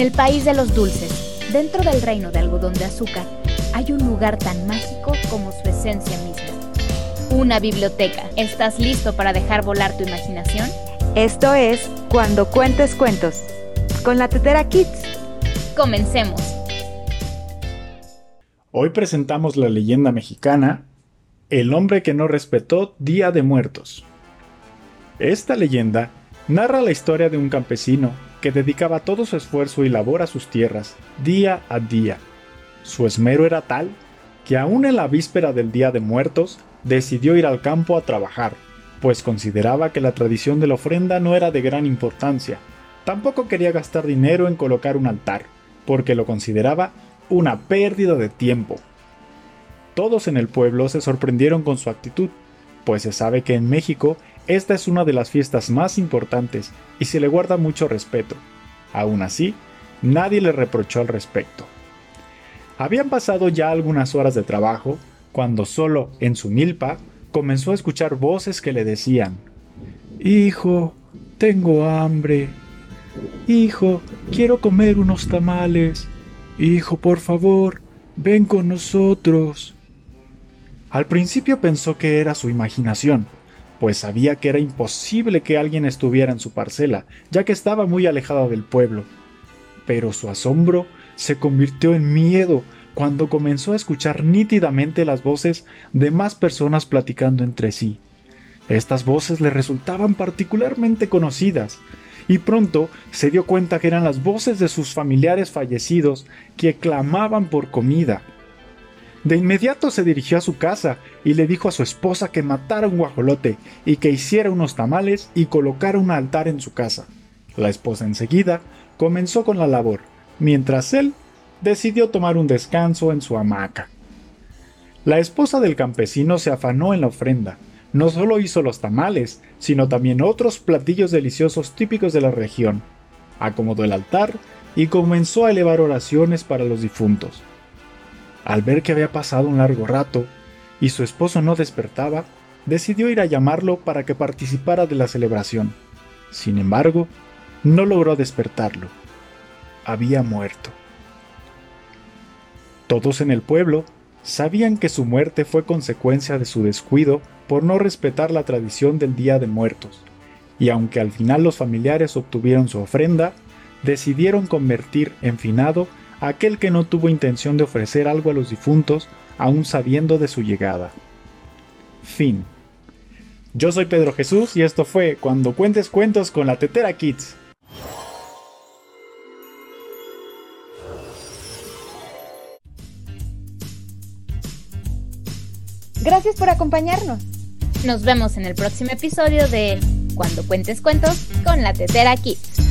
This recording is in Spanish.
el país de los dulces, dentro del reino de algodón de azúcar, hay un lugar tan mágico como su esencia misma. Una biblioteca. ¿Estás listo para dejar volar tu imaginación? Esto es Cuando Cuentes Cuentos, con la Tetera Kids. Comencemos. Hoy presentamos la leyenda mexicana El hombre que no respetó Día de Muertos. Esta leyenda narra la historia de un campesino que dedicaba todo su esfuerzo y labor a sus tierras, día a día. Su esmero era tal que aún en la víspera del Día de Muertos decidió ir al campo a trabajar, pues consideraba que la tradición de la ofrenda no era de gran importancia. Tampoco quería gastar dinero en colocar un altar, porque lo consideraba una pérdida de tiempo. Todos en el pueblo se sorprendieron con su actitud, pues se sabe que en México esta es una de las fiestas más importantes y se le guarda mucho respeto. Aún así, nadie le reprochó al respecto. Habían pasado ya algunas horas de trabajo cuando solo en su milpa comenzó a escuchar voces que le decían, Hijo, tengo hambre. Hijo, quiero comer unos tamales. Hijo, por favor, ven con nosotros. Al principio pensó que era su imaginación, pues sabía que era imposible que alguien estuviera en su parcela, ya que estaba muy alejada del pueblo. Pero su asombro se convirtió en miedo cuando comenzó a escuchar nítidamente las voces de más personas platicando entre sí. Estas voces le resultaban particularmente conocidas, y pronto se dio cuenta que eran las voces de sus familiares fallecidos que clamaban por comida. De inmediato se dirigió a su casa y le dijo a su esposa que matara un guajolote y que hiciera unos tamales y colocara un altar en su casa. La esposa enseguida comenzó con la labor, mientras él decidió tomar un descanso en su hamaca. La esposa del campesino se afanó en la ofrenda. No solo hizo los tamales, sino también otros platillos deliciosos típicos de la región. Acomodó el altar y comenzó a elevar oraciones para los difuntos. Al ver que había pasado un largo rato y su esposo no despertaba, decidió ir a llamarlo para que participara de la celebración. Sin embargo, no logró despertarlo. Había muerto. Todos en el pueblo sabían que su muerte fue consecuencia de su descuido por no respetar la tradición del Día de Muertos, y aunque al final los familiares obtuvieron su ofrenda, decidieron convertir en finado aquel que no tuvo intención de ofrecer algo a los difuntos aún sabiendo de su llegada. Fin. Yo soy Pedro Jesús y esto fue Cuando cuentes cuentos con la Tetera Kids. Gracias por acompañarnos. Nos vemos en el próximo episodio de Cuando cuentes cuentos con la Tetera Kids.